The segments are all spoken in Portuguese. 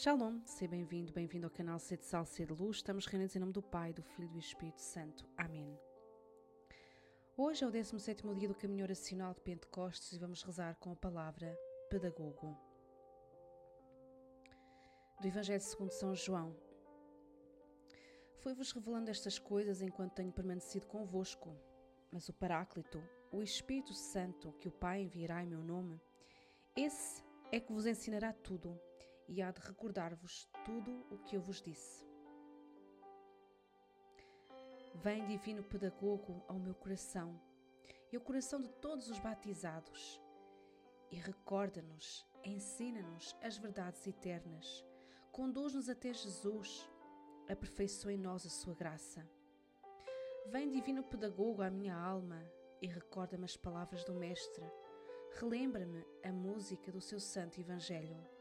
Shalom, seja bem-vindo, bem-vindo ao canal Sede Sal, Sede Luz. Estamos reunidos em nome do Pai, do Filho e do Espírito Santo. Amém. Hoje é o 17 dia do caminho oracional de Pentecostes e vamos rezar com a palavra pedagogo. Do Evangelho segundo São João. Foi-vos revelando estas coisas enquanto tenho permanecido convosco, mas o Paráclito, o Espírito Santo, que o Pai enviará em meu nome, esse é que vos ensinará tudo e há de recordar-vos tudo o que eu vos disse. Vem, divino pedagogo, ao meu coração e ao coração de todos os batizados e recorda-nos, ensina-nos as verdades eternas, conduz-nos até Jesus, aperfeiçoa em nós a sua graça. Vem, divino pedagogo, à minha alma e recorda-me as palavras do Mestre, relembra-me a música do seu santo Evangelho.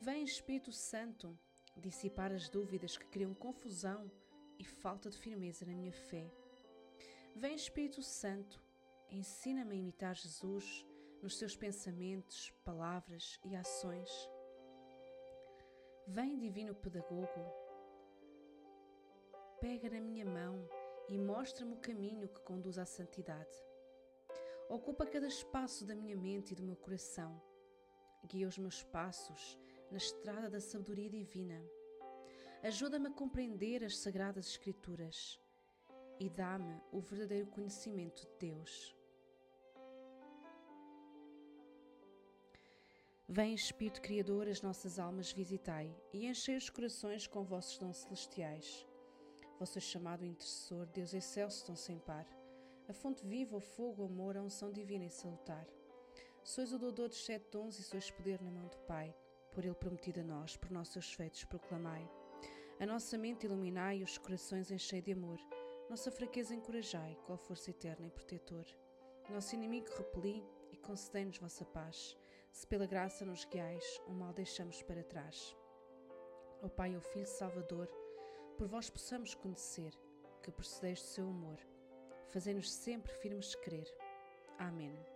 Vem Espírito Santo dissipar as dúvidas que criam confusão e falta de firmeza na minha fé. Vem Espírito Santo, ensina-me a imitar Jesus nos seus pensamentos, palavras e ações. Vem Divino Pedagogo, pega na minha mão e mostra-me o caminho que conduz à santidade. Ocupa cada espaço da minha mente e do meu coração. Guia os meus passos na estrada da sabedoria divina. Ajuda-me a compreender as sagradas Escrituras e dá-me o verdadeiro conhecimento de Deus. Vem, Espírito Criador, as nossas almas visitai e enchei os corações com vossos dons celestiais. Vosso chamado intercessor, Deus excelso, tão sem par, a fonte viva, o fogo, o amor, a unção divina e salutar. Sois o doador dos sete dons e sois poder na mão do Pai por Ele prometido a nós, por nossos feitos proclamai. A nossa mente iluminai, os corações enchei de amor, nossa fraqueza encorajai, qual força eterna e protetor. Nosso inimigo repeli e concedei-nos vossa paz. Se pela graça nos guiais, o mal deixamos para trás. Ó Pai, ó Filho Salvador, por vós possamos conhecer que procedeis do seu amor. Fazei-nos sempre firmes de crer. Amém.